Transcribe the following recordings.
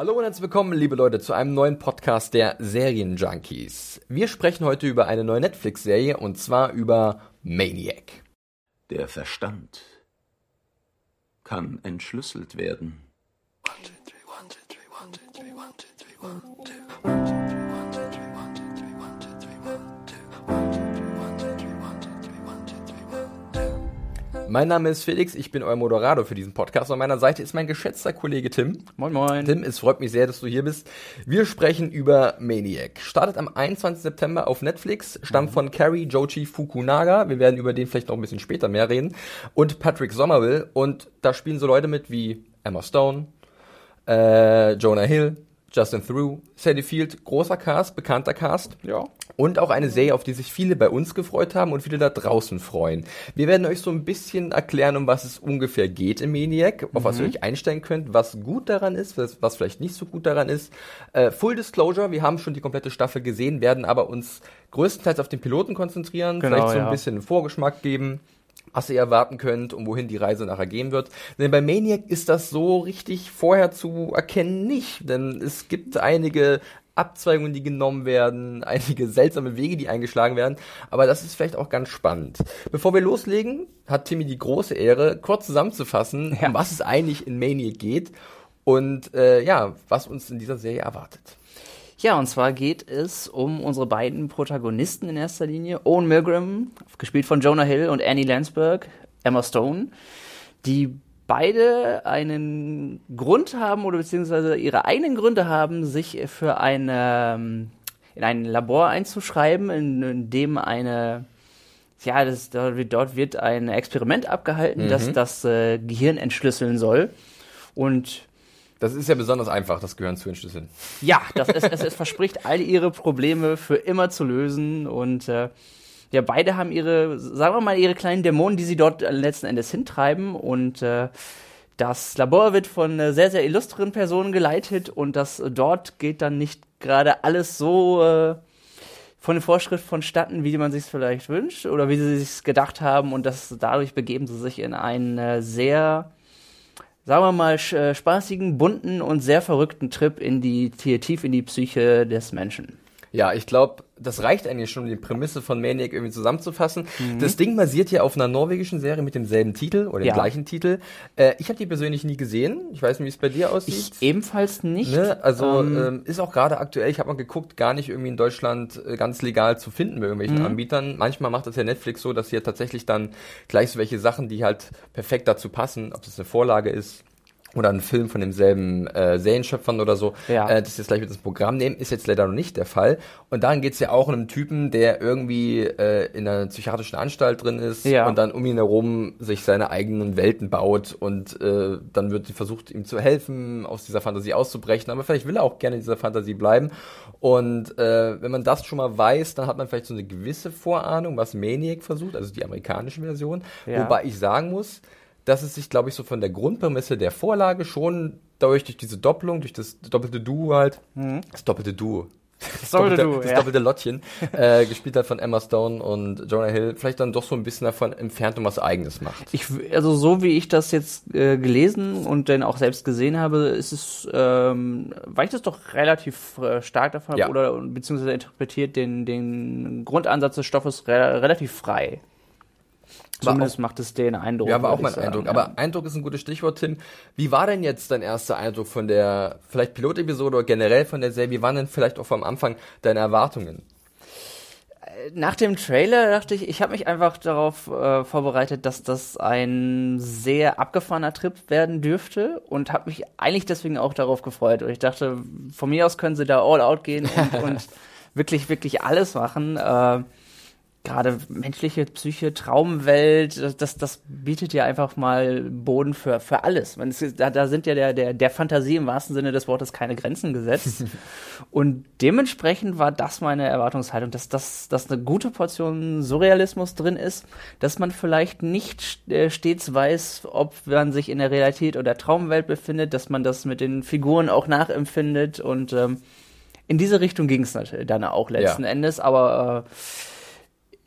Hallo und herzlich willkommen, liebe Leute, zu einem neuen Podcast der Serienjunkies. Wir sprechen heute über eine neue Netflix-Serie und zwar über Maniac. Der Verstand kann entschlüsselt werden. Mein Name ist Felix, ich bin euer Moderator für diesen Podcast. An meiner Seite ist mein geschätzter Kollege Tim. Moin Moin. Tim, es freut mich sehr, dass du hier bist. Wir sprechen über Maniac. Startet am 21. September auf Netflix, stammt von Carrie Jochi Fukunaga. Wir werden über den vielleicht noch ein bisschen später mehr reden. Und Patrick Somerville. Und da spielen so Leute mit wie Emma Stone, äh, Jonah Hill, Justin Theroux, Sadie Field, großer Cast, bekannter Cast. Ja. Und auch eine Serie, auf die sich viele bei uns gefreut haben und viele da draußen freuen. Wir werden euch so ein bisschen erklären, um was es ungefähr geht im Maniac, auf was ihr euch einstellen könnt, was gut daran ist, was, was vielleicht nicht so gut daran ist. Äh, Full Disclosure, wir haben schon die komplette Staffel gesehen, werden aber uns größtenteils auf den Piloten konzentrieren, Genau, vielleicht so ein ja. bisschen einen Vorgeschmack geben was ihr erwarten könnt und wohin die Reise nachher gehen wird. Denn bei Maniac ist das so richtig vorher zu erkennen nicht, denn es gibt einige Abzweigungen, die genommen werden, einige seltsame Wege, die eingeschlagen werden, aber das ist vielleicht auch ganz spannend. Bevor wir loslegen, hat Timmy die große Ehre, kurz zusammenzufassen, Ja. um was es eigentlich in Maniac geht und äh, ja, was uns in dieser Serie erwartet. Ja, und zwar geht es um unsere beiden Protagonisten in erster Linie. Owen Milgram, gespielt von Jonah Hill und Annie Landsberg, Emma Stone, die beide einen Grund haben oder beziehungsweise ihre eigenen Gründe haben, sich für eine, ähm, in ein Labor einzuschreiben, in, in dem eine ja, das, dort, wird, ein Experiment abgehalten, das das äh, Gehirn entschlüsseln soll. Und Das ist ja besonders einfach, das Gehirn zu entschlüsseln. ja, das, es, es, es verspricht, all ihre Probleme für immer zu lösen. Und äh, ja, beide haben ihre, sagen wir mal, ihre kleinen Dämonen, die sie dort letzten Endes hintreiben. Und äh, das Labor wird von äh, sehr, sehr illustren Personen geleitet. Und das äh, dort geht dann nicht gerade alles so äh, von den Vorschriften vonstatten, wie man sich vielleicht wünscht oder wie sie sich gedacht haben. Und das dadurch begeben sie sich in einen äh, sehr sagen wir mal, äh, spaßigen, bunten und sehr verrückten Trip in die, tief in die Psyche des Menschen. Ja, ich glaube, das reicht eigentlich schon, um die Prämisse von Maniac irgendwie zusammenzufassen. Das Ding basiert ja auf einer norwegischen Serie mit demselben Titel oder dem Ja. gleichen Titel. Äh, ich habe die persönlich nie gesehen. Ich weiß nicht, wie es bei dir aussieht. Ich ebenfalls nicht. Ne? Also Ähm, ähm, ist auch gerade aktuell, ich habe mal geguckt, gar nicht irgendwie in Deutschland äh, ganz legal zu finden bei irgendwelchen Mhm. Anbietern. Manchmal macht das ja Netflix so, dass ja tatsächlich dann gleich so welche Sachen, die halt perfekt dazu passen, ob das eine Vorlage ist oder ein Film von demselben äh, Serienschöpfern oder so, Ja. äh, das jetzt gleich mit ins Programm nehmen, ist jetzt leider noch nicht der Fall. Und darin geht's ja auch um einen Typen, der irgendwie äh, in einer psychiatrischen Anstalt drin ist Ja. und dann um ihn herum sich seine eigenen Welten baut und äh, dann wird versucht, ihm zu helfen, aus dieser Fantasie auszubrechen. Aber vielleicht will er auch gerne in dieser Fantasie bleiben. Und äh, wenn man das schon mal weiß, dann hat man vielleicht so eine gewisse Vorahnung, was Maniac versucht, also die amerikanische Version. Ja. Wobei ich sagen muss, dass es sich, glaube ich, so von der Grundprämisse der Vorlage schon dadurch, durch diese Doppelung, durch das doppelte Duo halt, das doppelte Duo, das doppelte das ja. doppelte Lottchen, äh, gespielt hat von Emma Stone und Jonah Hill, vielleicht dann doch so ein bisschen davon entfernt und was Eigenes macht. Ich, also so wie ich das jetzt äh, gelesen und dann auch selbst gesehen habe, ist es, ähm, weicht es doch relativ äh, stark davon Ja. oder beziehungsweise interpretiert den, den Grundansatz des Stoffes re relativ frei. Zumindest auch- macht es den Eindruck. Ja, war auch mein sagen, Eindruck. ja. Aber Eindruck ist ein gutes Stichwort, Tim. Wie war denn jetzt dein erster Eindruck von der, vielleicht Pilotepisode oder generell von der Serie? Wie waren denn vielleicht auch vom Anfang deine Erwartungen? nach dem Trailer dachte ich, ich habe mich einfach darauf äh, vorbereitet, dass das ein sehr abgefahrener Trip werden dürfte und habe mich eigentlich deswegen auch darauf gefreut. Und ich dachte, von mir aus können sie da all out gehen und, und wirklich, wirklich alles machen. Äh, gerade menschliche Psyche, Traumwelt, das, das bietet ja einfach mal Boden für, für alles. Man, es, da, da sind ja der, der, der Fantasie im wahrsten Sinne des Wortes keine Grenzen gesetzt. Und dementsprechend war das meine Erwartungshaltung, dass, dass, dass eine gute Portion Surrealismus drin ist, dass man vielleicht nicht äh, stets weiß, ob man sich in der Realität oder Traumwelt befindet, dass man das mit den Figuren auch nachempfindet und ähm, in diese Richtung ging es natürlich dann auch letzten Ja. Endes, aber äh,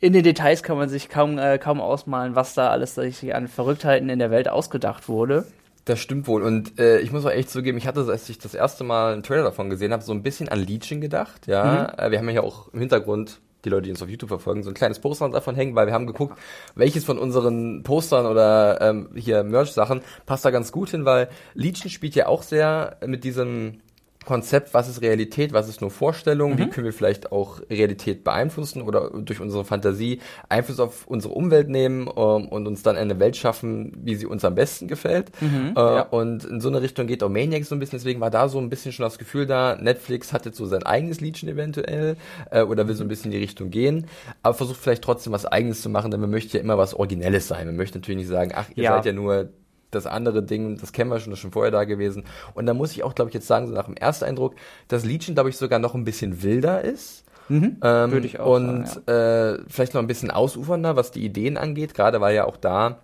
in den Details kann man sich kaum, äh, kaum ausmalen, was da alles sich an Verrücktheiten in der Welt ausgedacht wurde. Das stimmt wohl. Und äh, ich muss auch echt zugeben, ich hatte, als ich das erste Mal einen Trailer davon gesehen habe, so ein bisschen an Legion gedacht. Ja, äh, wir haben ja auch im Hintergrund die Leute, die uns auf YouTube verfolgen, so ein kleines Poster davon hängen, weil wir haben geguckt, welches von unseren Postern oder ähm, hier Merch-Sachen passt da ganz gut hin, weil Legion spielt ja auch sehr mit diesem Konzept, was ist Realität, was ist nur Vorstellung, wie können wir vielleicht auch Realität beeinflussen oder durch unsere Fantasie Einfluss auf unsere Umwelt nehmen ähm, und uns dann eine Welt schaffen, wie sie uns am besten gefällt. äh, Und in so eine Richtung geht auch Maniac so ein bisschen, deswegen war da so ein bisschen schon das Gefühl da, Netflix hat jetzt so sein eigenes Legion eventuell äh, oder will so ein bisschen in die Richtung gehen, aber versucht vielleicht trotzdem was eigenes zu machen, denn man möchte ja immer was Originelles sein. Man möchte natürlich nicht sagen, ach, ihr Ja. seid ja nur das andere Ding, das kennen wir schon, das ist schon vorher da gewesen. Und da muss ich auch, glaube ich, jetzt sagen, so nach dem ersten Eindruck, dass Legion, glaube ich, sogar noch ein bisschen wilder ist. Ähm, Würde ich auch Und äh, vielleicht noch ein bisschen ausufernder, was die Ideen angeht, gerade weil ja auch da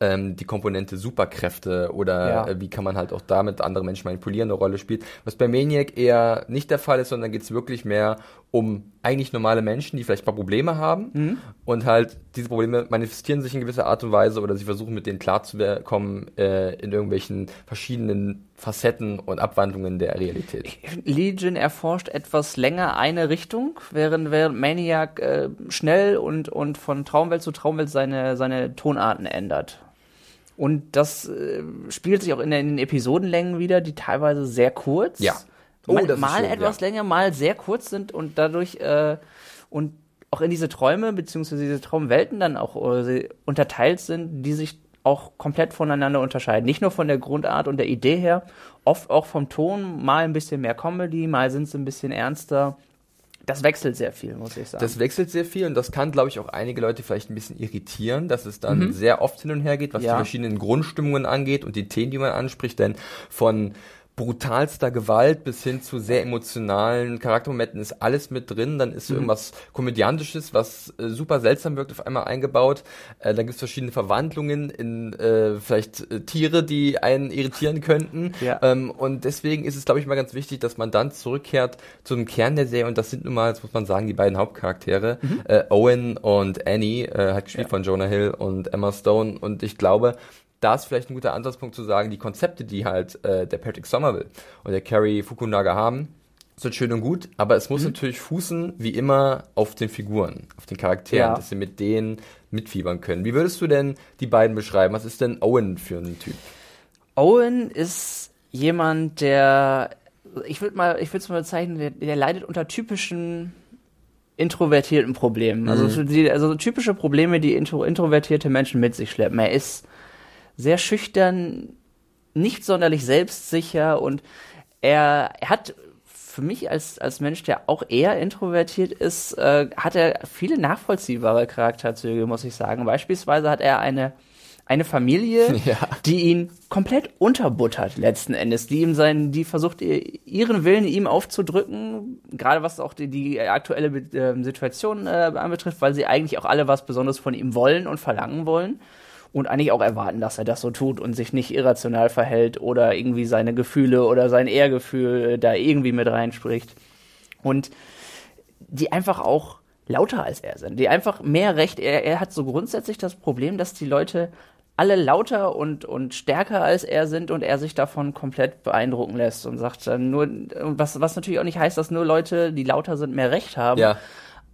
ähm, die Komponente Superkräfte oder Ja. äh, wie kann man halt auch damit andere Menschen manipulieren, eine Rolle spielt. Was bei Maniac eher nicht der Fall ist, sondern geht es wirklich mehr um eigentlich normale Menschen, die vielleicht ein paar Probleme haben Mhm. und halt diese Probleme manifestieren sich in gewisser Art und Weise oder sie versuchen mit denen klarzukommen äh, in irgendwelchen verschiedenen Facetten und Abwandlungen der Realität. Legion erforscht etwas länger eine Richtung, während, während Maniac äh, schnell und, und von Traumwelt zu Traumwelt seine, seine Tonarten ändert. Und das äh, spiegelt sich auch in, den- in den Episodenlängen wieder, die teilweise sehr kurz, Ja. Oh, mal, mal schön, etwas ja. länger, mal sehr kurz sind und dadurch äh, und auch in diese Träume beziehungsweise diese Traumwelten dann auch äh, unterteilt sind, die sich auch komplett voneinander unterscheiden. Nicht nur von der Grundart und der Idee her, oft auch vom Ton, mal ein bisschen mehr Comedy, mal sind sie ein bisschen ernster. Das wechselt sehr viel, muss ich sagen. Das wechselt sehr viel und das kann, glaube ich, auch einige Leute vielleicht ein bisschen irritieren, dass es dann sehr oft hin und her geht, was Ja. die verschiedenen Grundstimmungen angeht und die Themen, die man anspricht, denn von brutalster Gewalt bis hin zu sehr emotionalen Charaktermomenten ist alles mit drin. Dann ist so irgendwas Komödiantisches, was äh, super seltsam wirkt, auf einmal eingebaut. Äh, dann gibt es verschiedene Verwandlungen in äh, vielleicht äh, Tiere, die einen irritieren könnten. Ja. Ähm, und deswegen ist es, glaube ich, mal ganz wichtig, dass man dann zurückkehrt zum Kern der Serie. Und das sind nun mal, das muss man sagen, die beiden Hauptcharaktere. Äh, Owen und Annie, äh, hat gespielt von Jonah Hill und Emma Stone. Und ich glaube, da ist vielleicht ein guter Ansatzpunkt zu sagen, die Konzepte, die halt äh, der Patrick Somerville und der Carrie Fukunaga haben, sind schön und gut, aber es muss natürlich fußen, wie immer, auf den Figuren, auf den Charakteren, Ja. dass sie mit denen mitfiebern können. Wie würdest du denn die beiden beschreiben? Was ist denn Owen für ein Typ? Owen ist jemand, der, ich würde mal, ich würde es mal bezeichnen, der, der leidet unter typischen introvertierten Problemen. Also, so die, also so typische Probleme, die intro, introvertierte Menschen mit sich schleppen. Er ist sehr schüchtern, nicht sonderlich selbstsicher und er, er hat für mich als, als Mensch, der auch eher introvertiert ist, äh, hat er viele nachvollziehbare Charakterzüge, muss ich sagen. Beispielsweise hat er eine, eine Familie, Ja. die ihn komplett unterbuttert letzten Endes, die ihm seinen, die versucht ihr- ihren Willen ihm aufzudrücken, gerade was auch die, die aktuelle ähm, Situation äh, anbetrifft, weil sie eigentlich auch alle was Besonderes von ihm wollen und verlangen wollen und eigentlich auch erwarten, dass er das so tut und sich nicht irrational verhält oder irgendwie seine Gefühle oder sein Ehrgefühl äh, da irgendwie mit reinspricht. Und die einfach auch lauter als er sind, die einfach mehr Recht. Er, er hat so grundsätzlich das Problem, dass die Leute alle lauter und, und stärker als er sind und er sich davon komplett beeindrucken lässt und sagt dann nur, was, was natürlich auch nicht heißt, dass nur Leute, die lauter sind, mehr Recht haben. Ja.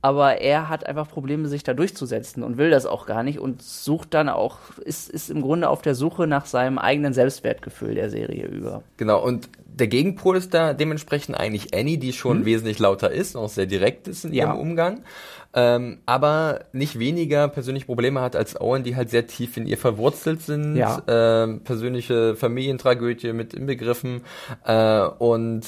Aber er hat einfach Probleme, sich da durchzusetzen und will das auch gar nicht und sucht dann auch, ist, ist im Grunde auf der Suche nach seinem eigenen Selbstwertgefühl der Serie über. Genau, und der Gegenpol ist da dementsprechend eigentlich Annie, die schon Mhm. wesentlich lauter ist, und auch sehr direkt ist in Ja. ihrem Umgang. Ähm, aber nicht weniger persönliche Probleme hat als Owen, die halt sehr tief in ihr verwurzelt sind. Ja. Ähm, persönliche Familientragödie mit inbegriffen. Äh, und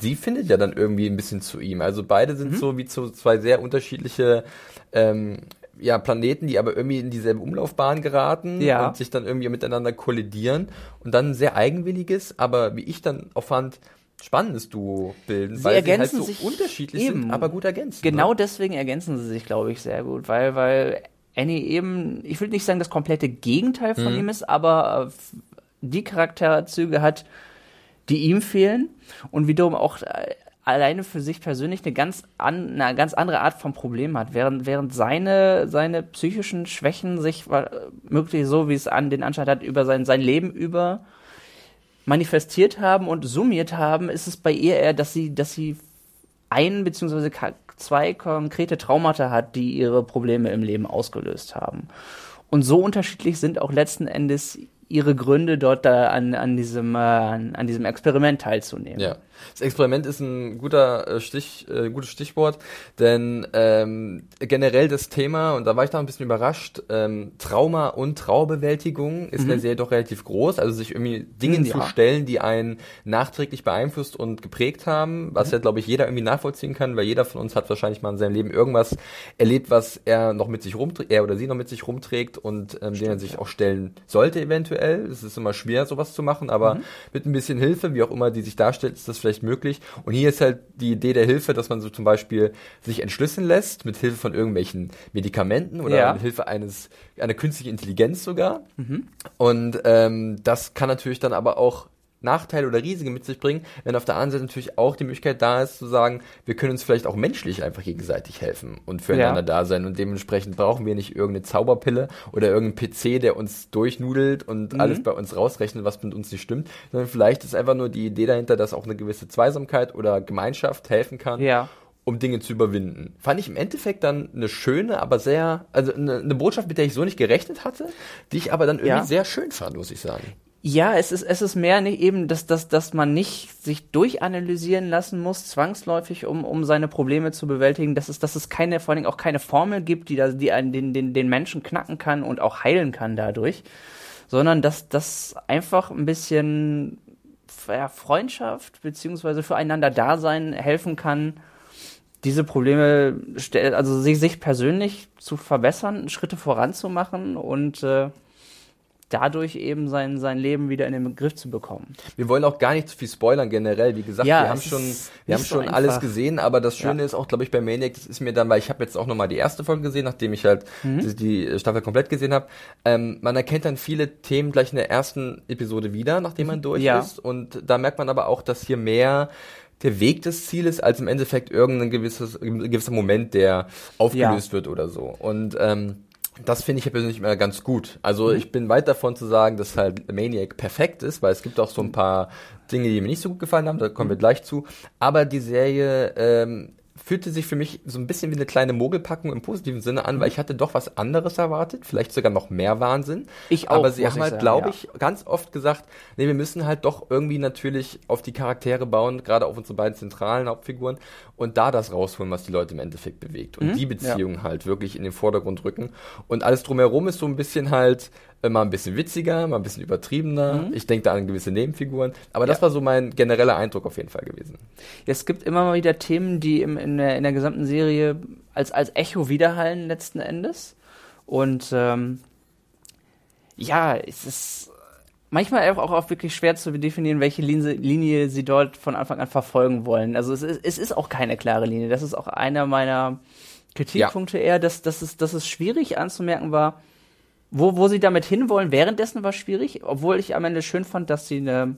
sie findet ja dann irgendwie ein bisschen zu ihm. Also beide sind Mhm. so wie zu zwei sehr unterschiedliche ähm, ja, Planeten, die aber irgendwie in dieselbe Umlaufbahn geraten Ja. und sich dann irgendwie miteinander kollidieren und dann ein sehr eigenwilliges, aber wie ich dann auch fand, spannendes Duo bilden, Sie weil ergänzen sie halt so sich unterschiedlich eben. sind, aber gut ergänzen. Genau Ne? deswegen ergänzen sie sich, glaube ich, sehr gut, weil, weil Annie eben, ich will nicht sagen, das komplette Gegenteil von Mhm. ihm ist, aber äh, die Charakterzüge hat, die ihm fehlen und wiederum auch äh, alleine für sich persönlich eine ganz, an, eine ganz andere Art von Problem hat, während, während seine, seine psychischen Schwächen sich äh, möglich so, wie es an den Anschein hat, über sein, sein Leben über manifestiert haben und summiert haben, ist es bei ihr eher, dass sie, dass sie ein beziehungsweise zwei konkrete Traumata hat, die ihre Probleme im Leben ausgelöst haben. Und so unterschiedlich sind auch letzten Endes ihre Gründe, dort da an, an, diesem, äh, an, an diesem Experiment teilzunehmen. Ja, das Experiment ist ein guter äh, Stich, äh, gutes Stichwort, denn ähm, generell das Thema, und da war ich noch ein bisschen überrascht, ähm, Trauma und Trauerbewältigung ist in der Serie doch relativ groß, also sich irgendwie Dingen Mhm, zu ja. stellen, die einen nachträglich beeinflusst und geprägt haben, was ja, glaube ich, jeder irgendwie nachvollziehen kann, weil jeder von uns hat wahrscheinlich mal in seinem Leben irgendwas erlebt, was er noch mit sich rumträgt, er oder sie noch mit sich rumträgt und ähm, den er sich auch stellen sollte eventuell. Es ist immer schwer, sowas zu machen, aber Mhm. mit ein bisschen Hilfe, wie auch immer die sich darstellt, ist das vielleicht möglich. Und hier ist halt die Idee der Hilfe, dass man so zum Beispiel sich entschlüsseln lässt, mit Hilfe von irgendwelchen Medikamenten oder Ja. mit Hilfe eines, einer künstlichen Intelligenz sogar. Und ähm, das kann natürlich dann aber auch Nachteile oder Risiken mit sich bringen, wenn auf der anderen Seite natürlich auch die Möglichkeit da ist zu sagen, wir können uns vielleicht auch menschlich einfach gegenseitig helfen und füreinander Ja. da sein und dementsprechend brauchen wir nicht irgendeine Zauberpille oder irgendeinen PC, der uns durchnudelt und Mhm. alles bei uns rausrechnet, was mit uns nicht stimmt, sondern vielleicht ist einfach nur die Idee dahinter, dass auch eine gewisse Zweisamkeit oder Gemeinschaft helfen kann Ja. um Dinge zu überwinden. Fand ich im Endeffekt dann eine schöne, aber sehr, also eine, eine Botschaft, mit der ich so nicht gerechnet hatte, die ich aber dann irgendwie Ja. sehr schön fand, muss ich sagen. Ja, es ist, es ist mehr nicht eben, dass, dass, dass man nicht sich durchanalysieren lassen muss, zwangsläufig, um, um seine Probleme zu bewältigen, dass es, dass es keine, vor Dingen auch keine Formel gibt, die, da, die einen, den, den, den Menschen knacken kann und auch heilen kann dadurch, sondern dass das einfach ein bisschen ja, Freundschaft beziehungsweise füreinander Dasein helfen kann, diese Probleme, also sich, sich persönlich zu verbessern, Schritte voranzumachen und äh, dadurch eben sein, sein Leben wieder in den Griff zu bekommen. Wir wollen auch gar nicht zu viel spoilern generell. Wie gesagt, Ja, wir haben schon, wir haben so schon einfach. alles gesehen, aber das Schöne Ja. ist auch, glaube ich, bei Maniac, das ist mir dann, weil ich habe jetzt auch nochmal die erste Folge gesehen, nachdem ich halt Mhm. die, die Staffel komplett gesehen habe. Ähm, man erkennt dann viele Themen gleich in der ersten Episode wieder, nachdem man durch Ja. ist. Und da merkt man aber auch, dass hier mehr der Weg des Zieles als im Endeffekt irgendein gewisses, gewisser Moment, der aufgelöst wird oder so. Und ähm, das finde ich ja persönlich immer ganz gut. Also ich bin weit davon zu sagen, dass halt Maniac perfekt ist, weil es gibt auch so ein paar Dinge, die mir nicht so gut gefallen haben, da kommen wir gleich zu. Aber die Serie ähm, fühlte sich für mich so ein bisschen wie eine kleine Mogelpackung im positiven Sinne an, weil ich hatte doch was anderes erwartet, vielleicht sogar noch mehr Wahnsinn. Ich auch, Aber sie haben halt, glaube ja. ich, ganz oft gesagt, nee, wir müssen halt doch irgendwie natürlich auf die Charaktere bauen, gerade auf unsere beiden zentralen Hauptfiguren und da das rausholen, was die Leute im Endeffekt bewegt und die Beziehung halt wirklich in den Vordergrund rücken und alles drumherum ist so ein bisschen halt mal ein bisschen witziger, mal ein bisschen übertriebener. Ich denke da an gewisse Nebenfiguren, aber das Ja. war so mein genereller Eindruck auf jeden Fall gewesen. Es gibt immer mal wieder Themen, die im, in, der, in der gesamten Serie als, als Echo widerhallen letzten Endes. Und ähm, ja, es ist manchmal auch, auch wirklich schwer zu definieren, welche Linie, Linie sie dort von Anfang an verfolgen wollen. Also es ist, es ist auch keine klare Linie. Das ist auch einer meiner Kritikpunkte eher, dass, dass, es, dass es schwierig anzumerken war, wo, wo sie damit hinwollen. Währenddessen war es schwierig, obwohl ich am Ende schön fand, dass sie eine,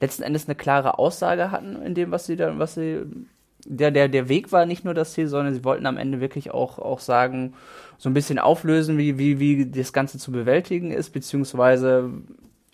letzten Endes eine klare Aussage hatten in dem, was sie da, was sie, der, der, der Weg war nicht nur das Ziel, sondern sie wollten am Ende wirklich auch, auch sagen, so ein bisschen auflösen, wie, wie, wie das Ganze zu bewältigen ist, beziehungsweise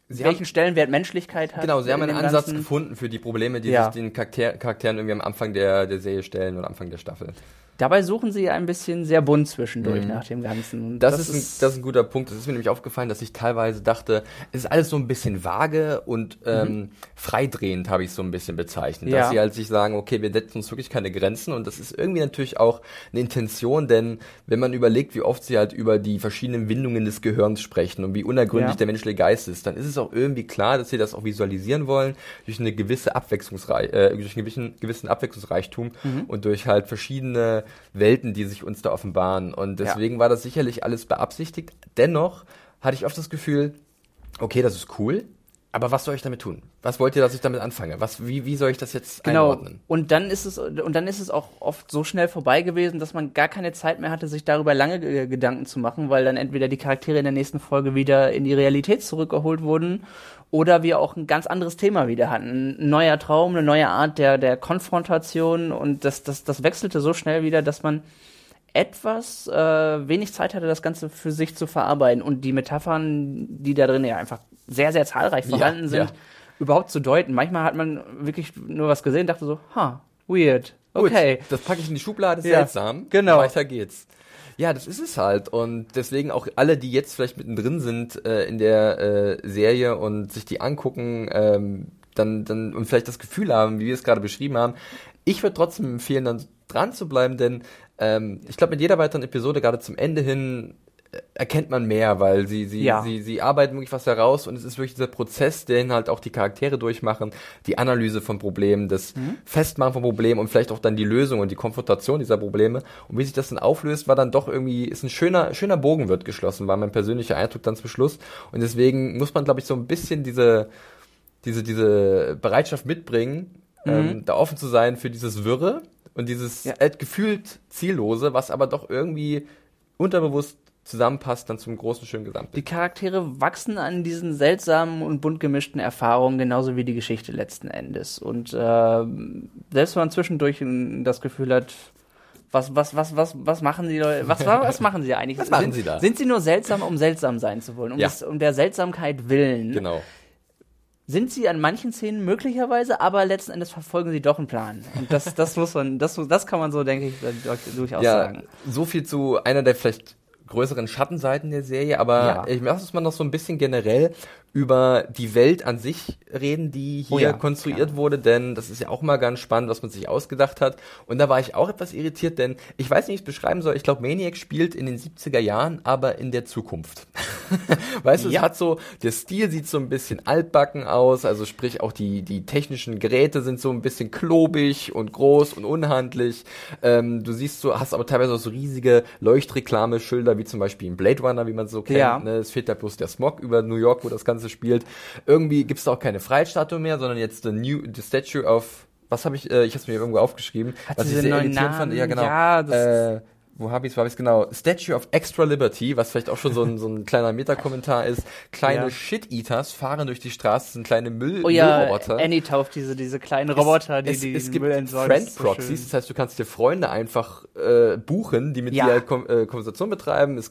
Sie welchen haben- Stellenwert Menschlichkeit hat. Genau, sie haben in einen Ansatz Ganzen. gefunden für die Probleme, die Ja. sich den Charakter Charakteren irgendwie am Anfang der, der Serie stellen oder Anfang der Staffel. Dabei suchen sie ein bisschen sehr bunt zwischendurch nach dem Ganzen. Mhm. Das, ist, ein, das ist ein guter Punkt. Das ist mir nämlich aufgefallen, dass ich teilweise dachte, es ist alles so ein bisschen vage und ähm, freidrehend, habe ich so ein bisschen bezeichnet. Ja. Dass sie halt sich sagen, okay, wir setzen uns wirklich keine Grenzen und das ist irgendwie natürlich auch eine Intention, denn wenn man überlegt, wie oft sie halt über die verschiedenen Windungen des Gehirns sprechen und wie unergründlich Ja. der menschliche Geist ist, dann ist es auch irgendwie klar, dass sie das auch visualisieren wollen durch eine gewisse Abwechslungsreich, äh, durch einen gewissen, gewissen Abwechslungsreichtum Mhm. und durch halt verschiedene Welten, die sich uns da offenbaren. Und deswegen war das sicherlich alles beabsichtigt. Dennoch hatte ich oft das Gefühl, okay, das ist cool, aber was soll ich damit tun? Was wollt ihr, dass ich damit anfange? Was, wie, wie soll ich das jetzt Genau. einordnen? Und dann ist es und dann ist es auch oft so schnell vorbei gewesen, dass man gar keine Zeit mehr hatte, sich darüber lange äh, Gedanken zu machen, weil dann entweder die Charaktere in der nächsten Folge wieder in die Realität zurückgeholt wurden oder wir auch ein ganz anderes Thema wieder hatten. Ein neuer Traum, eine neue Art der, der Konfrontation und das, das, das wechselte so schnell wieder, dass man etwas äh, wenig Zeit hatte, das Ganze für sich zu verarbeiten und die Metaphern, die da drin ja einfach sehr, sehr zahlreich Ja, vorhanden sind, ja. überhaupt zu deuten. Manchmal hat man wirklich nur was gesehen, dachte so, ha, weird, Gut, okay. das packe ich in die Schublade, Ja, seltsam. genau. Weiter geht's. Ja, das ist es halt. Und deswegen auch alle, die jetzt vielleicht mittendrin sind äh, in der äh, Serie und sich die angucken, ähm, dann, dann und vielleicht das Gefühl haben, wie wir es gerade beschrieben haben, ich würde trotzdem empfehlen, dann dran zu bleiben, denn ähm, ich glaube, mit jeder weiteren Episode, gerade zum Ende hin, erkennt man mehr, weil sie, sie, Ja. sie, sie arbeiten wirklich was heraus und es ist wirklich dieser Prozess, den halt auch die Charaktere durchmachen, die Analyse von Problemen, das Festmachen von Problemen und vielleicht auch dann die Lösung und die Konfrontation dieser Probleme. Und wie sich das dann auflöst, war dann doch irgendwie, ist ein schöner, schöner Bogen wird geschlossen, war mein persönlicher Eindruck dann zum Schluss. Und deswegen muss man, glaube ich, so ein bisschen diese, diese, diese Bereitschaft mitbringen, ähm, da offen zu sein für dieses Wirre und dieses Ja. äh, gefühlt Ziellose, was aber doch irgendwie unterbewusst zusammenpasst dann zum großen, schönen Gesamtbild. Die Charaktere wachsen an diesen seltsamen und bunt gemischten Erfahrungen, genauso wie die Geschichte letzten Endes. Und ähm, selbst wenn man zwischendurch das Gefühl hat, was, was, was, was, was machen Leute, was, was, machen sie eigentlich? Was machen sind, sie da? Sind sie nur seltsam, um seltsam sein zu wollen, um, Ja. des, um der Seltsamkeit willen? Genau. Sind sie an manchen Szenen möglicherweise, aber letzten Endes verfolgen sie doch einen Plan. Und das, das muss man, das, das kann man so, denke ich, durchaus Ja, sagen. so viel zu einer der vielleicht größeren Schattenseiten der Serie, aber Ja. ich lass uns mal noch so ein bisschen generell über die Welt an sich reden, die hier Oh ja, konstruiert wurde, denn das ist ja auch mal ganz spannend, was man sich ausgedacht hat. Und da war ich auch etwas irritiert, denn ich weiß nicht, wie ich es beschreiben soll. Ich glaube, Maniac spielt in den 70er Jahren, aber in der Zukunft. weißt du, Ja. es hat so, der Stil sieht so ein bisschen altbacken aus, also sprich auch die, die technischen Geräte sind so ein bisschen klobig und groß und unhandlich. Ähm, du siehst so, hast aber teilweise auch so riesige Leuchtreklameschilder, wie zum Beispiel in Blade Runner, wie man so kennt. Ja. Ne? Es fehlt da bloß der Smog über New York, wo das Ganze spielt. Irgendwie gibt es da auch keine Freiheitsstatue mehr, sondern jetzt the new, the Statue of, was habe ich, äh, ich habe es mir irgendwo aufgeschrieben, Hat was ich sehr irritierend fand. Ja, genau. Ja, das äh, wo habe ich es, wo habe ich es genau? Statue of Extra Liberty, was vielleicht auch schon so ein, so ein kleiner Metakommentar ist. Kleine Ja. Shit-Eaters fahren durch die Straße, sind kleine Müll Oh ja, Müllroboter. Annie tauft diese, diese kleinen Roboter, die es, die es gibt Müll entsorgen. Friend Das ist so das heißt, du kannst dir Freunde einfach äh, buchen, die mit Ja. dir Kom äh, Konversation betreiben. Es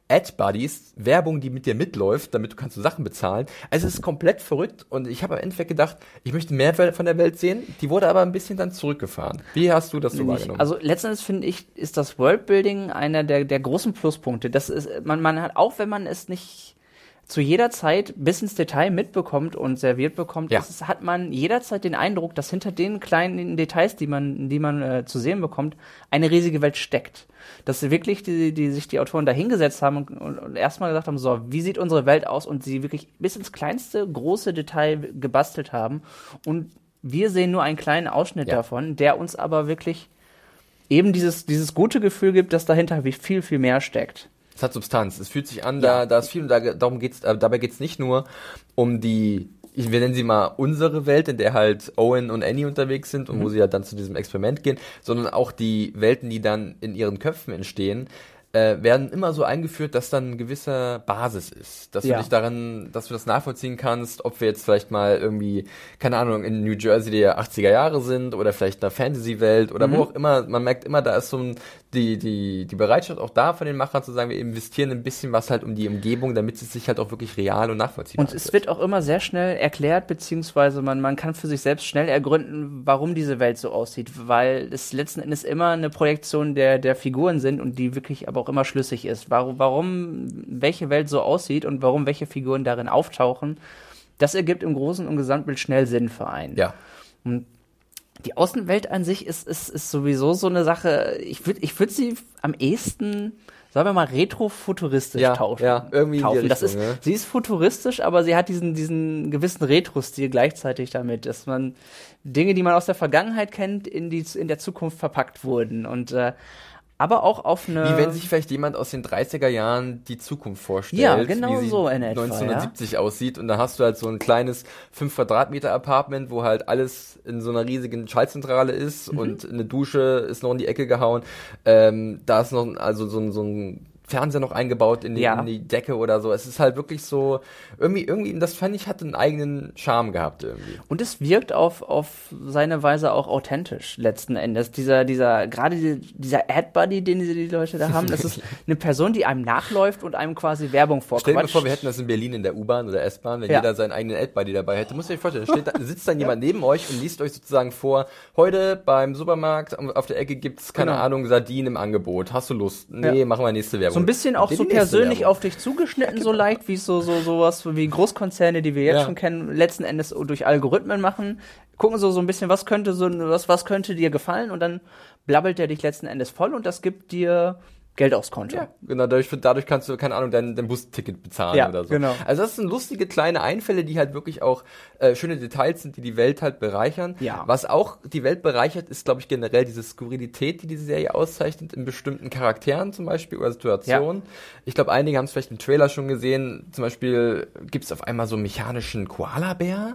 Ad-Buddies, Werbung, die mit dir mitläuft, damit du kannst du Sachen bezahlen. Also es ist komplett verrückt und ich habe am Endeffekt gedacht, ich möchte mehr von der Welt sehen. Die wurde aber ein bisschen dann zurückgefahren. Wie hast du das so wahrgenommen? Also letztendlich finde ich, ist das Worldbuilding einer der, der großen Pluspunkte. Das ist, man, man hat, auch wenn man es nicht zu jeder Zeit bis ins Detail mitbekommt und serviert bekommt, Ja. ist, hat man jederzeit den Eindruck, dass hinter den kleinen Details, die man, die man äh, zu sehen bekommt, eine riesige Welt steckt. Dass sie wirklich die, die sich die Autoren da hingesetzt haben und, und, und erstmal gesagt haben, so, wie sieht unsere Welt aus und sie wirklich bis ins kleinste große Detail gebastelt haben und wir sehen nur einen kleinen Ausschnitt Ja. davon, der uns aber wirklich eben dieses, dieses gute Gefühl gibt, dass dahinter viel, viel mehr steckt. Es hat Substanz. Es fühlt sich an, Ja. da, da ist viel, da, darum geht's, äh, dabei geht's nicht nur um die, ich, wir nennen sie mal unsere Welt, in der halt Owen und Annie unterwegs sind und wo sie halt dann zu diesem Experiment gehen, sondern auch die Welten, die dann in ihren Köpfen entstehen, äh, werden immer so eingeführt, dass dann ein gewisser Basis ist. Dass Ja. du dich daran, dass du das nachvollziehen kannst, ob wir jetzt vielleicht mal irgendwie, keine Ahnung, in New Jersey der 80er Jahre sind oder vielleicht in einer Fantasy-Welt oder wo auch immer. Man merkt immer, da ist so ein, die, die, die Bereitschaft auch da von den Machern zu sagen, wir investieren ein bisschen was halt um die Umgebung, damit es sich halt auch wirklich real und nachvollziehbar Und es wird auch immer sehr schnell erklärt, beziehungsweise man, man kann für sich selbst schnell ergründen, warum diese Welt so aussieht, weil es letzten Endes immer eine Projektion der, der Figuren sind und die wirklich aber auch immer schlüssig ist. Warum, warum welche Welt so aussieht und warum welche Figuren darin auftauchen, das ergibt im Großen und Gesamtbild schnell Sinn für einen. Ja. Die Außenwelt an sich ist, ist, ist sowieso so eine Sache, ich würde ich würd sie am ehesten, sagen wir mal, retrofuturistisch Ja, tauschen. ja, irgendwie taufen. das ist, Richtung, ja. Sie ist futuristisch, aber sie hat diesen, diesen gewissen Retro-Stil gleichzeitig damit, dass man Dinge, die man aus der Vergangenheit kennt, in, die, in der Zukunft verpackt wurden. Und äh, aber auch auf eine. Wie wenn sich vielleicht jemand aus den 30er Jahren die Zukunft vorstellt, Ja, genau wie sie so in etwa, 1970 aussieht und da hast du halt so ein kleines 5 Quadratmeter Apartment, wo halt alles in so einer riesigen Schaltzentrale ist Mhm. und eine Dusche ist noch in die Ecke gehauen. Ähm, da ist noch also so so ein Fernseher noch eingebaut in die, Ja. in die Decke oder so. Es ist halt wirklich so irgendwie irgendwie das fand ich hat einen eigenen Charme gehabt irgendwie. Und es wirkt auf, auf seine Weise auch authentisch, letzten Endes. Dieser, dieser, gerade die- dieser Ad-Buddy, den die, die Leute da haben, das ist eine Person, die einem nachläuft und einem quasi Werbung Stell vorquatscht. dir mal vor, wir hätten das in Berlin in der U-Bahn oder S-Bahn, wenn Ja. jeder seinen eigenen Ad-Buddy dabei hätte. Muss ihr euch vorstellen, steht da, sitzt dann jemand neben euch und liest euch sozusagen vor, heute beim Supermarkt auf der Ecke gibt's, keine Genau. Sardinen Sardinen im Angebot. Hast du Lust? Nee, Ja. machen wir nächste Werbung. so ein bisschen auch so persönlich auf dich zugeschnitten, so leicht wie so, so, sowas wie Großkonzerne, die wir jetzt Ja. schon kennen, letzten Endes durch Algorithmen machen. Gucken so, so ein bisschen, was könnte so, was, was könnte dir gefallen und dann blabbelt der dich letzten Endes voll und das gibt dir Geld aufs Konto. Ja, genau, dadurch, dadurch kannst du, keine Ahnung, dein, dein Busticket bezahlen Ja, oder so. genau. Also das sind lustige kleine Einfälle, die halt wirklich auch äh, schöne Details sind, die die Welt halt bereichern. Ja. Was auch die Welt bereichert, ist, glaube ich, generell diese Skurrilität, die diese Serie auszeichnet, in bestimmten Charakteren zum Beispiel oder Situationen. Ich glaube, einige haben es vielleicht im Trailer schon gesehen. Zum Beispiel gibt es auf einmal so einen mechanischen Koala-Bär,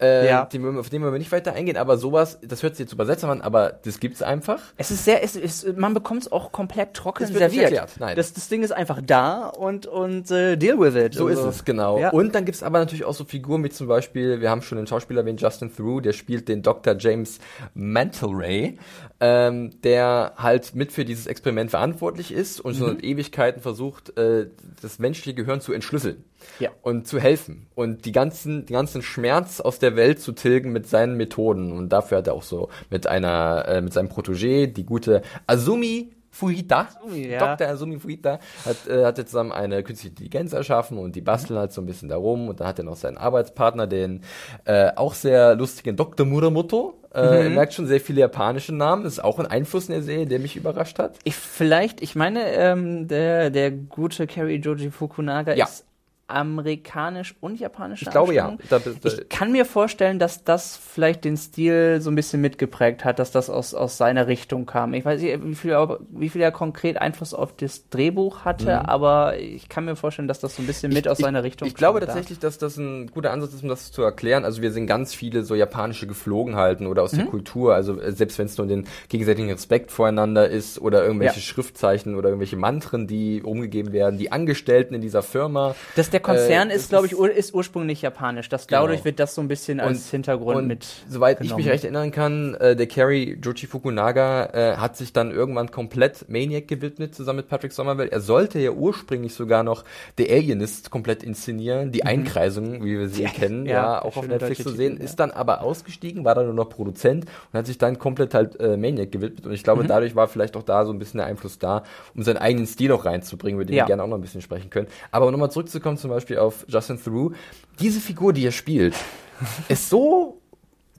äh, Ja. den auf den wir nicht weiter eingehen, aber sowas, das hört sich jetzt übersetzt an, aber das gibt's einfach. Es ist sehr, es ist, man bekommt es auch komplett trocken serviert. erklärt, nein. Das, das Ding ist einfach da und, und äh, deal with it. So Also, ist es, genau. Ja. Und dann gibt's aber natürlich auch so Figuren wie zum Beispiel, wir haben schon den Schauspieler erwähnt, Justin Theroux, der spielt den Dr. James Mantelray, ähm, der halt mit für dieses Experiment verantwortlich ist und Mhm. schon seit Ewigkeiten versucht, äh, das menschliche Gehirn zu entschlüsseln. Ja. Und zu helfen und die ganzen, den ganzen Schmerz aus der Welt zu tilgen mit seinen Methoden. Und dafür hat er auch so mit einer, äh, mit seinem Protégé, die gute Azumi Fujita, Azumi, ja. Dr. Azumi Fujita, hat, äh, hat jetzt zusammen eine künstliche Intelligenz erschaffen und die basteln halt so ein bisschen darum. Und dann hat er noch seinen Arbeitspartner, den äh, auch sehr lustigen Dr. Muramoto. Äh, Ihr merkt schon sehr viele japanische Namen. Das ist auch ein Einfluss in der Serie, der mich überrascht hat. Ich vielleicht, ich meine, ähm, der, der gute Kerry Joji Fukunaga Ja. ist amerikanisch und japanisch. Ich glaube, ja. Da- da- Ich kann mir vorstellen, dass das vielleicht den Stil so ein bisschen mitgeprägt hat, dass das aus, aus seiner Richtung kam. Ich weiß nicht, wie viel, er- wie viel er konkret Einfluss auf das Drehbuch hatte, aber ich kann mir vorstellen, dass das so ein bisschen mit aus seiner Richtung Mhm. Ich glaube ja. tatsächlich, dass das ein guter Ansatz ist, um das zu erklären. Also wir sehen ganz viele so japanische Geflogenheiten oder aus der Mhm. Kultur. Also äh, selbst wenn es nur den gegenseitigen Respekt voreinander ist oder irgendwelche Ja. Schriftzeichen oder irgendwelche Mantren, die umgegeben werden, die Angestellten in dieser Firma. Das, der Konzern Äh, ist, glaube ich, ist- ur, ist ursprünglich japanisch. Das, Genau. dadurch wird das so ein bisschen als Hintergrund und mit. Soweit ich mich recht erinnern kann, äh, der Carrie Jochi Fukunaga äh, hat sich dann irgendwann komplett Maniac gewidmet, zusammen mit Patrick Somerville. Er sollte ja ursprünglich sogar noch The Alienist komplett inszenieren, die Einkreisung, wie wir sie kennen, ja, ja, auch auf Netflix zu sehen, Titel, ist dann aber ausgestiegen, war dann nur noch Produzent und hat sich dann komplett halt äh, Maniac gewidmet. Und ich glaube, dadurch war vielleicht auch da so ein bisschen der Einfluss da, um seinen eigenen Stil auch reinzubringen, über den Ja. wir gerne auch noch ein bisschen sprechen können. Aber um nochmal zurückzukommen, zum Beispiel auf Justin Theroux, diese Figur, die er spielt, ist so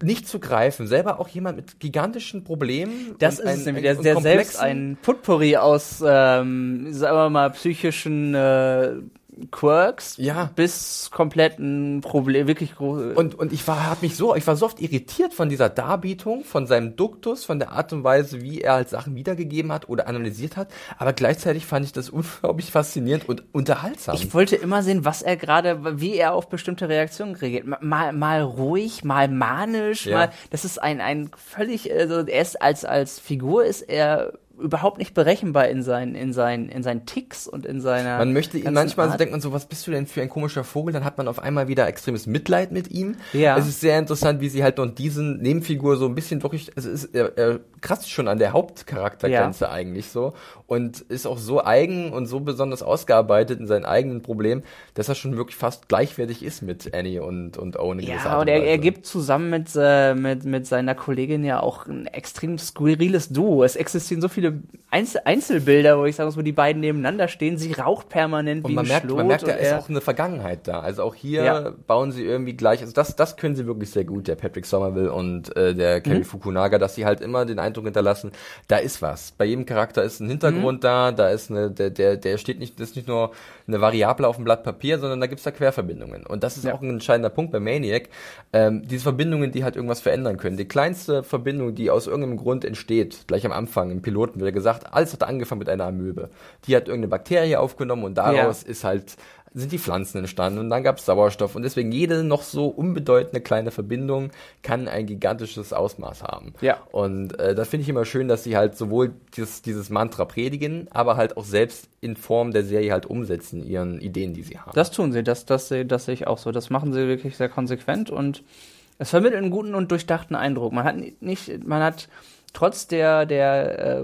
nicht zu greifen. Selber auch jemand mit gigantischen Problemen. Das ist ein- es nämlich, der, der selbst ein Potpourri aus, ähm, sagen wir mal, psychischen äh, Quirks Ja. bis kompletten Problem, wirklich groß. Und, und ich war, hab mich so, ich war so oft irritiert von dieser Darbietung, von seinem Duktus, von der Art und Weise, wie er halt Sachen wiedergegeben hat oder analysiert hat. Aber gleichzeitig fand ich das unglaublich faszinierend und unterhaltsam. Ich wollte immer sehen, was er gerade, wie er auf bestimmte Reaktionen reagiert. Mal, mal ruhig, mal manisch, Ja. mal. Das ist ein, ein völlig, also er ist als, als Figur ist er überhaupt nicht berechenbar in seinen, in seinen, in seinen Ticks und in seiner. Man möchte ihn manchmal, so Art. denkt man so, was bist du denn für ein komischer Vogel? Dann hat man auf einmal wieder extremes Mitleid mit ihm. Ja. Es ist sehr interessant, wie sie halt noch diesen Nebenfigur so ein bisschen durch, es ist, er, er kratzt schon an der Hauptcharaktergrenze eigentlich so und ist auch so eigen und so besonders ausgearbeitet in seinen eigenen Problemen, dass er schon wirklich fast gleichwertig ist mit Annie und, und Owen. Ja, Art und er, er gibt zusammen mit, äh, mit, mit seiner Kollegin ja auch ein extrem skurriles Duo. Es existieren so viele Einzel Einzelbilder, wo ich muss, wo die beiden nebeneinander stehen. Sie raucht permanent Und wie man ein merkt, Schlot man merkt, da ist auch eine Vergangenheit da. Also auch hier Ja. bauen sie irgendwie gleich, also das, das können sie wirklich sehr gut, der Patrick Somerville und äh, der Kerry Fukunaga, dass sie halt immer den Eindruck hinterlassen, da ist was. Bei jedem Charakter ist ein Hintergrund da, da ist eine, der, der, der steht nicht, das ist nicht nur eine Variable auf dem Blatt Papier, sondern da gibt's da Querverbindungen. Und das ist Ja. auch ein entscheidender Punkt bei Maniac. Ähm, diese Verbindungen, die halt irgendwas verändern können. Die kleinste Verbindung, die aus irgendeinem Grund entsteht, gleich am Anfang, im Piloten wird ja gesagt, alles hat angefangen mit einer Amöbe. Die hat irgendeine Bakterie aufgenommen und daraus ist halt sind die Pflanzen entstanden und dann gab es Sauerstoff und deswegen jede noch so unbedeutende kleine Verbindung kann ein gigantisches Ausmaß haben. Ja. Und äh, das finde ich immer schön, dass sie halt sowohl dieses, dieses Mantra predigen, aber halt auch selbst in Form der Serie halt umsetzen, ihren Ideen, die sie haben. Das tun sie, das, das, sehe- das sehe ich auch so. Das machen sie wirklich sehr konsequent und es vermittelt einen guten und durchdachten Eindruck. Man hat nicht, man hat trotz der, der äh,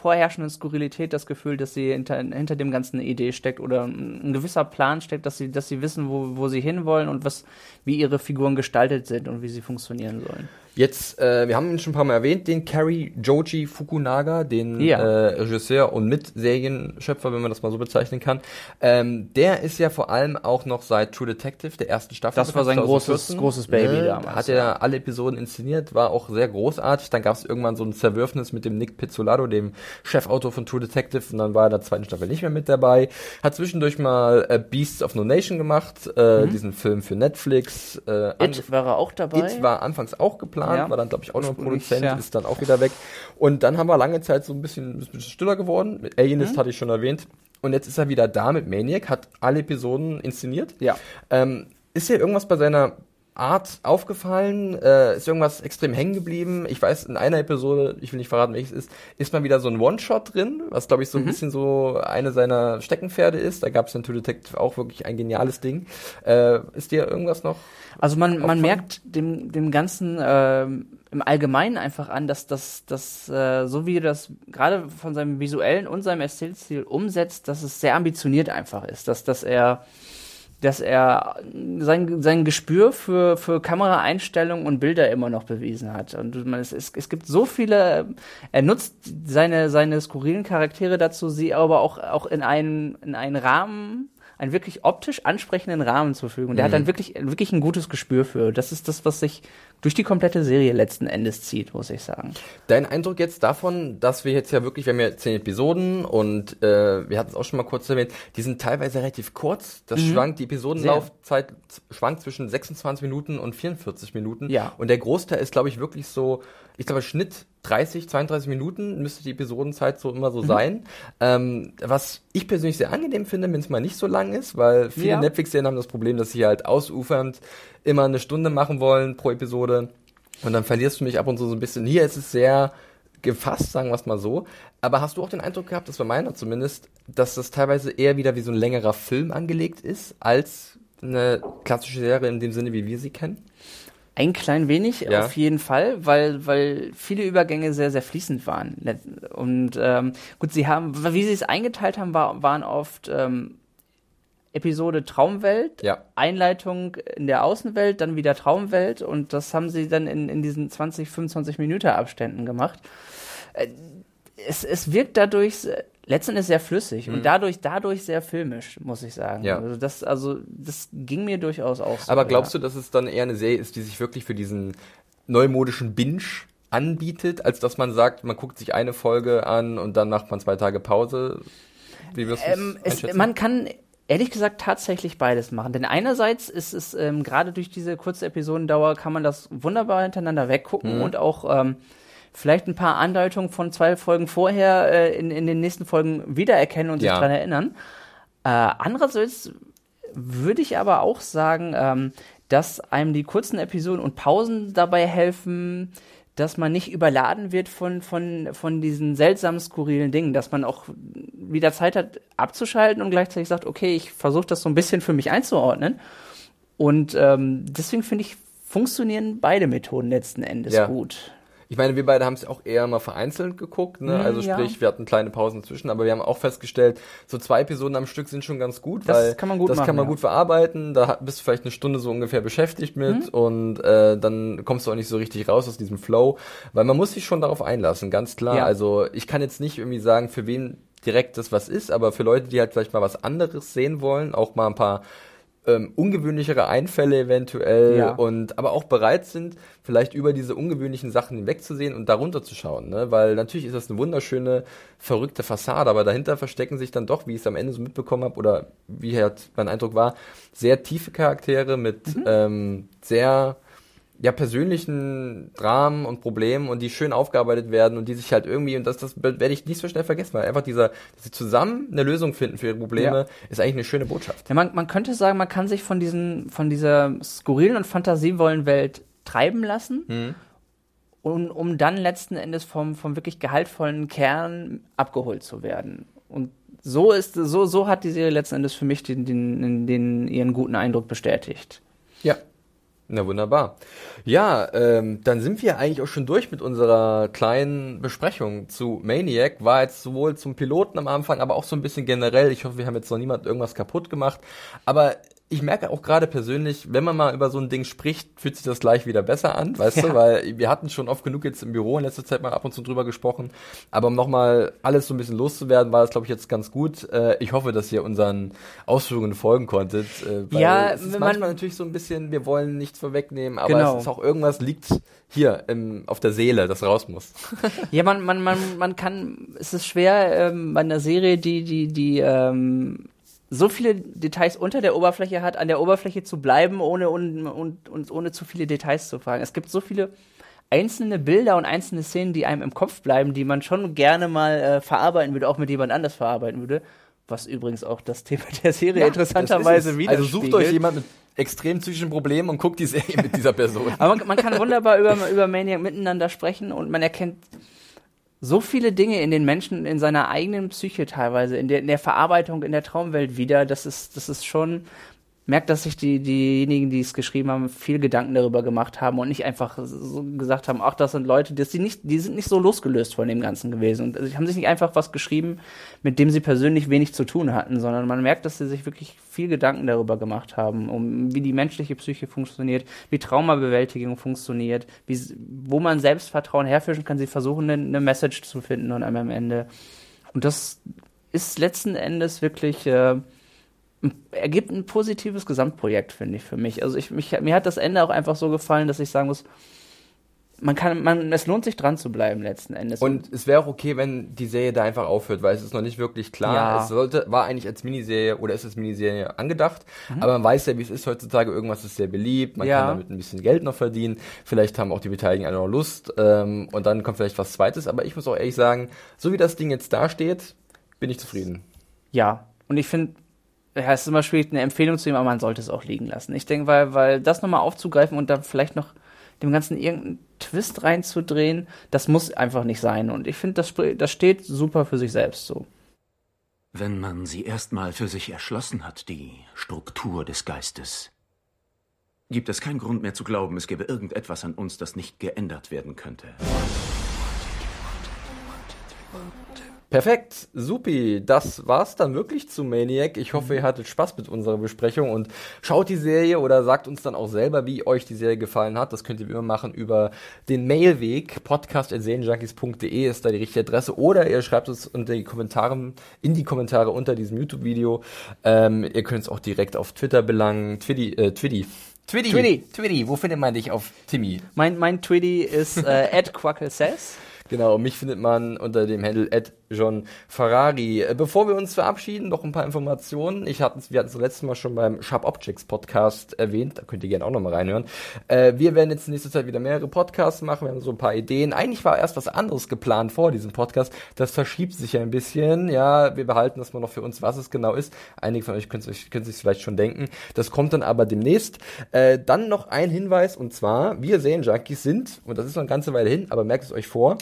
vorherrschenden Skurrilität das Gefühl, dass sie hinter, hinter dem ganzen eine Idee steckt oder ein, gewisser Plan steckt, dass sie, dass sie wissen, wo, wo sie hinwollen und was, wie ihre Figuren gestaltet sind und wie sie funktionieren sollen. Jetzt, äh, wir haben ihn schon ein paar Mal erwähnt, den Kerry Joji Fukunaga, den Ja. äh, Regisseur und Mitserienschöpfer, wenn man das mal so bezeichnen kann. Ähm, der ist ja vor allem auch noch seit True Detective, der ersten Staffel. Das war sein 2014, großes- großes Baby ne, damals, Hat er ja. alle Episoden inszeniert, war auch sehr großartig. Dann gab es irgendwann so ein Zerwürfnis mit dem Nick Pizzolato, dem Chefautor von True Detective, und dann war er in der zweiten Staffel nicht mehr mit dabei. Hat zwischendurch mal äh, Beasts of No Nation gemacht, äh, diesen Film für Netflix. Äh, Mhm. It war er auch dabei. It war anfangs auch geplant, Ja. war dann, glaube ich, auch noch Ursprünglich, Produzent, ja. ist dann auch wieder weg. Und dann haben wir lange Zeit so ein bisschen, ein bisschen stiller geworden. Mit Alienist Mhm. hatte ich schon erwähnt. Und jetzt ist er wieder da mit Maniac, hat alle Episoden inszeniert. Ja. Ähm, ist dir irgendwas bei seiner Art aufgefallen? Äh, ist irgendwas extrem hängen geblieben? Ich weiß, in einer Episode, ich will nicht verraten, welches ist, ist mal wieder so ein One-Shot drin, was glaube ich so ein bisschen so eine seiner Steckenpferde ist. Da gab es in True Detective auch wirklich ein geniales Ding. Äh, ist dir irgendwas noch? Also man, man merkt dem, dem Ganzen ähm, im Allgemeinen einfach an, dass das, dass, äh, so wie er das gerade von seinem visuellen und seinem Erzählstil umsetzt, dass es sehr ambitioniert einfach ist, dass, dass er dass er sein, sein Gespür für, für Kameraeinstellungen und Bilder immer noch bewiesen hat. Und man, es, es, es gibt so viele, er nutzt seine, seine skurrilen Charaktere dazu, sie aber auch, auch in einen, in einen Rahmen, einen wirklich optisch ansprechenden Rahmen zu fügen. Und der hat dann wirklich, wirklich ein gutes Gespür für. Das ist das, was sich durch die komplette Serie letzten Endes zieht, muss ich sagen. Dein Eindruck jetzt davon, dass wir jetzt ja wirklich, wir haben ja zehn Episoden und äh, wir hatten es auch schon mal kurz erwähnt, die sind teilweise relativ kurz. Das schwankt, die Episodenlaufzeit schwankt zwischen 26 Minuten und 44 Minuten. Ja. Und der Großteil ist, glaube ich, wirklich so, ich glaube, Schnitt 30, 32 Minuten müsste die Episodenzeit so immer so sein. Ähm, was ich persönlich sehr angenehm finde, wenn es mal nicht so lang ist, weil viele Ja. Netflix-Serien haben das Problem, dass sie halt ausufernd immer eine Stunde machen wollen pro Episode. Und dann verlierst du mich ab und zu so ein bisschen. Hier ist es sehr gefasst, sagen wir es mal so. Aber hast du auch den Eindruck gehabt, das war meiner zumindest, dass das teilweise eher wieder wie so ein längerer Film angelegt ist, als eine klassische Serie in dem Sinne, wie wir sie kennen? Ein klein wenig, Ja. auf jeden Fall, weil, weil viele Übergänge sehr, sehr fließend waren. Und ähm, gut, sie haben, wie sie es eingeteilt haben, war, waren oft ähm, Episode Traumwelt, Ja. Einleitung in der Außenwelt, dann wieder Traumwelt und das haben sie dann in, in diesen 20, 25 Minuten Abständen gemacht. Äh, Es, es wirkt dadurch letztendlich sehr flüssig und dadurch, dadurch sehr filmisch, muss ich sagen. Mhm. Ja. Also das, also das ging mir durchaus auch so. Aber glaubst ja. du, dass es dann eher eine Serie ist, die sich wirklich für diesen neumodischen Binge anbietet, als dass man sagt, man guckt sich eine Folge an und dann macht man zwei Tage Pause? Wie wirst du Ähm, es, man kann Ehrlich gesagt tatsächlich beides machen. Denn einerseits ist es ähm, gerade durch diese kurze Episodendauer kann man das wunderbar hintereinander weggucken Mhm. und auch ähm, vielleicht ein paar Andeutungen von zwei Folgen vorher äh, in, in den nächsten Folgen wiedererkennen und Ja. sich dran erinnern. Äh, andererseits würde ich aber auch sagen, ähm, dass einem die kurzen Episoden und Pausen dabei helfen, dass man nicht überladen wird von, von, von diesen seltsamen, skurrilen Dingen, dass man auch wieder Zeit hat abzuschalten und gleichzeitig sagt, okay, ich versuche das so ein bisschen für mich einzuordnen. Und ähm, deswegen finde ich, funktionieren beide Methoden letzten Endes Ja. gut. Ich meine, wir beide haben es auch eher mal vereinzelt geguckt, ne? Mm, also ja. sprich, wir hatten kleine Pausen zwischen, aber wir haben auch festgestellt, so zwei Episoden am Stück sind schon ganz gut, Das weil kann man gut das kann machen, man ja. gut verarbeiten, da bist du vielleicht eine Stunde so ungefähr beschäftigt mit Mhm. und äh, dann kommst du auch nicht so richtig raus aus diesem Flow, weil man muss sich schon darauf einlassen, ganz klar. Ja. Also ich kann jetzt nicht irgendwie sagen, für wen direkt das was ist, aber für Leute, die halt vielleicht mal was anderes sehen wollen, auch mal ein paar ähm, ungewöhnlichere Einfälle eventuell Ja. und aber auch bereit sind, vielleicht über diese ungewöhnlichen Sachen hinwegzusehen und darunter zu schauen, ne? Weil natürlich ist das eine wunderschöne, verrückte Fassade, aber dahinter verstecken sich dann doch, wie ich es am Ende so mitbekommen habe oder wie halt mein Eindruck war, sehr tiefe Charaktere mit ähm, sehr ja, persönlichen Dramen und Problemen und die schön aufgearbeitet werden und die sich halt irgendwie, und das, das werde ich nicht so schnell vergessen, weil einfach dieser, dass sie zusammen eine Lösung finden für ihre Probleme, Ja. ist eigentlich eine schöne Botschaft. Ja, man, man könnte sagen, man kann sich von diesen, von dieser skurrilen und fantasievollen Welt treiben lassen, Mhm. um, um dann letzten Endes vom, vom wirklich gehaltvollen Kern abgeholt zu werden. Und so ist, so, so hat die Serie letzten Endes für mich den, den, den ihren guten Eindruck bestätigt. Ja. Na wunderbar. Ja, ähm, dann sind wir eigentlich auch schon durch mit unserer kleinen Besprechung zu Maniac. War jetzt sowohl zum Piloten am Anfang, aber auch so ein bisschen generell. Ich hoffe, wir haben jetzt noch niemand irgendwas kaputt gemacht. Aber ich merke auch gerade persönlich, wenn man mal über so ein Ding spricht, fühlt sich das gleich wieder besser an, weißt du? Ja. Weil wir hatten schon oft genug jetzt im Büro in letzter Zeit mal ab und zu drüber gesprochen. Aber um nochmal alles so ein bisschen loszuwerden, war das, glaube ich, jetzt ganz gut. Äh, ich hoffe, dass ihr unseren Ausführungen folgen konntet. Äh, weil Ja, es ist man- manchmal natürlich so ein bisschen, wir wollen nichts vorwegnehmen, aber Genau. es ist auch irgendwas liegt hier im, auf der Seele, das raus muss. Ja, man, man, man, man kann, es ist schwer ähm, bei einer Serie, die, die, die ähm, so viele Details unter der Oberfläche hat, an der Oberfläche zu bleiben, ohne und, und, und ohne zu viele Details zu fragen. Es gibt so viele einzelne Bilder und einzelne Szenen, die einem im Kopf bleiben, die man schon gerne mal äh, verarbeiten würde, auch mit jemand anders verarbeiten würde. Was übrigens auch das Thema der Serie interessanterweise Das ist es. wieder Also sucht euch jemand mit extrem psychischen Problemen und guckt die Serie mit dieser Person. Aber man, man kann wunderbar über, über Maniac miteinander sprechen und man erkennt so viele Dinge in den Menschen, in seiner eigenen Psyche teilweise, in der, in der Verarbeitung, in der Traumwelt wieder. Das ist, das ist schon, merkt, dass sich die, diejenigen, die es geschrieben haben, viel Gedanken darüber gemacht haben und nicht einfach so gesagt haben, ach, das sind Leute, das die nicht, die sind nicht so losgelöst von dem Ganzen gewesen. Und sie haben sich nicht einfach was geschrieben, mit dem sie persönlich wenig zu tun hatten, sondern man merkt, dass sie sich wirklich viel Gedanken darüber gemacht haben, um wie die menschliche Psyche funktioniert, wie Traumabewältigung funktioniert, wie, wo man Selbstvertrauen herfischen kann. Sie versuchen eine, eine Message zu finden und am Ende. Und das ist letzten Endes wirklich äh, ergibt ein positives Gesamtprojekt, finde ich, für mich. Also ich, mich, mir hat das Ende auch einfach so gefallen, dass ich sagen muss, man kann, man, es lohnt sich dran zu bleiben letzten Endes. Und es wäre auch okay, wenn die Serie da einfach aufhört, weil es ist noch nicht wirklich klar. Ja. Es sollte, war eigentlich als Miniserie oder ist als Miniserie angedacht, Mhm. aber man weiß ja, wie es ist heutzutage. Irgendwas ist sehr beliebt, man Ja. kann damit ein bisschen Geld noch verdienen. Vielleicht haben auch die Beteiligten alle noch Lust ähm, und dann kommt vielleicht was Zweites. Aber ich muss auch ehrlich sagen, so wie das Ding jetzt dasteht, bin ich zufrieden. ja, und ich finde, ja, es ist immer schwierig, eine Empfehlung zu geben, aber man sollte es auch liegen lassen. Ich denke, weil, weil das nochmal aufzugreifen und dann vielleicht noch dem Ganzen irgendeinen Twist reinzudrehen, das muss einfach nicht sein. Und ich finde, das, das steht super für sich selbst so. Wenn man sie erstmal für sich erschlossen hat, die Struktur des Geistes, gibt es keinen Grund mehr zu glauben, es gäbe irgendetwas an uns, das nicht geändert werden könnte. Perfekt, supi. Das war's dann wirklich zu Maniac. Ich hoffe, ihr hattet Spaß mit unserer Besprechung und schaut die Serie oder sagt uns dann auch selber, wie euch die Serie gefallen hat. Das könnt ihr wie immer machen über den Mailweg. podcast.serienjunkies.de ist da die richtige Adresse oder ihr schreibt es unter die Kommentare, in die Kommentare unter diesem YouTube-Video. Ähm, ihr könnt es auch direkt auf Twitter belangen. Twiddy, äh, Twiddy. Twiddy. Twiddy. Twiddy. Wo findet man dich auf Timmy? Mein, mein Twitty ist äh, at Quackle Says. Genau, mich findet man unter dem Handle at John Ferrari. Äh, Bevor wir uns verabschieden, noch ein paar Informationen. Ich hatte, wir hatten es letztes Mal schon beim Sharp Objects Podcast erwähnt, da könnt ihr gerne auch nochmal reinhören. Äh, wir werden jetzt in nächster Zeit wieder mehrere Podcasts machen, wir haben so ein paar Ideen. Eigentlich war erst was anderes geplant vor diesem Podcast, das verschiebt sich ja ein bisschen. Ja, wir behalten das mal noch für uns, was es genau ist. Einige von euch können sich vielleicht schon denken. Das kommt dann aber demnächst. Äh, dann noch ein Hinweis und zwar, wir Junkies sind, und das ist noch eine ganze Weile hin, aber merkt es euch vor,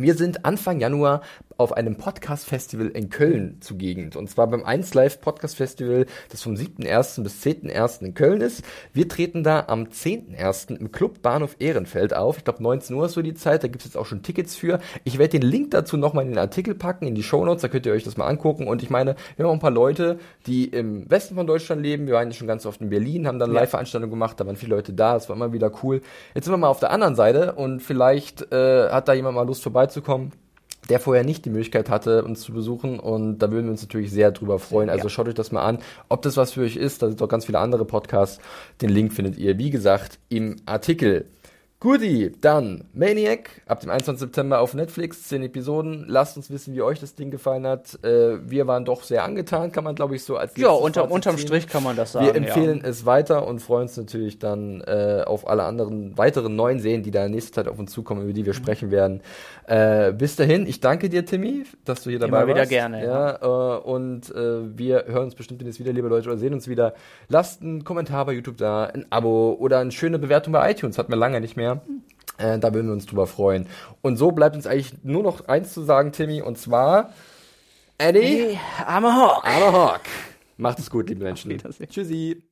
wir sind Anfang Januar auf einem Podcast-Festival in Köln zugegen. Und zwar beim 1 Live Podcast Festival, das vom 7.1. bis 10.1. in Köln ist. Wir treten da am 10.1. im Club Bahnhof Ehrenfeld auf. Ich glaube 19 Uhr ist so die Zeit, da gibt es jetzt auch schon Tickets für. Ich werde den Link dazu nochmal in den Artikel packen, in die Show Notes, da könnt ihr euch das mal angucken. Und ich meine, wir haben auch ein paar Leute, die im Westen von Deutschland leben. Wir waren ja schon ganz oft in Berlin, haben dann Live-Veranstaltungen gemacht, da waren viele Leute da, es war immer wieder cool. Jetzt sind wir mal auf der anderen Seite und vielleicht äh, hat da jemand mal Lust vorbeizukommen der vorher nicht die Möglichkeit hatte, uns zu besuchen. Und da würden wir uns natürlich sehr drüber freuen. Also schaut euch das mal an, ob das was für euch ist. Da sind doch ganz viele andere Podcasts. Den Link findet ihr, wie gesagt, im Artikel. Guti, dann Maniac ab dem 21. September auf Netflix, 10 Episoden. Lasst uns wissen, wie euch das Ding gefallen hat. Äh, wir waren doch sehr angetan, kann man glaube ich so als Ja, unter, unterm. Strich kann man das sagen. Wir empfehlen ja. es weiter und freuen uns natürlich dann äh, auf alle anderen weiteren neuen Serien, die da in nächster Zeit auf uns zukommen, über die wir sprechen werden. Äh, bis dahin, ich danke dir, Timmy, dass du hier dabei Immer wieder warst. gerne, Ja, äh, und äh, wir hören uns bestimmt demnächst wieder, liebe Leute, oder sehen uns wieder. Lasst einen Kommentar bei YouTube da, ein Abo oder eine schöne Bewertung bei iTunes. Hatten wir lange nicht mehr. Äh, da würden wir uns drüber freuen. Und so bleibt uns eigentlich nur noch eins zu sagen, Timmy, und zwar Eddie, Hey, armer Hawk. aber Hawk. Macht es gut, liebe Menschen. Tschüssi.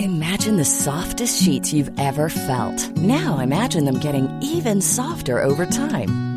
Imagine the softest sheets you've ever felt. Now imagine them getting even softer over time.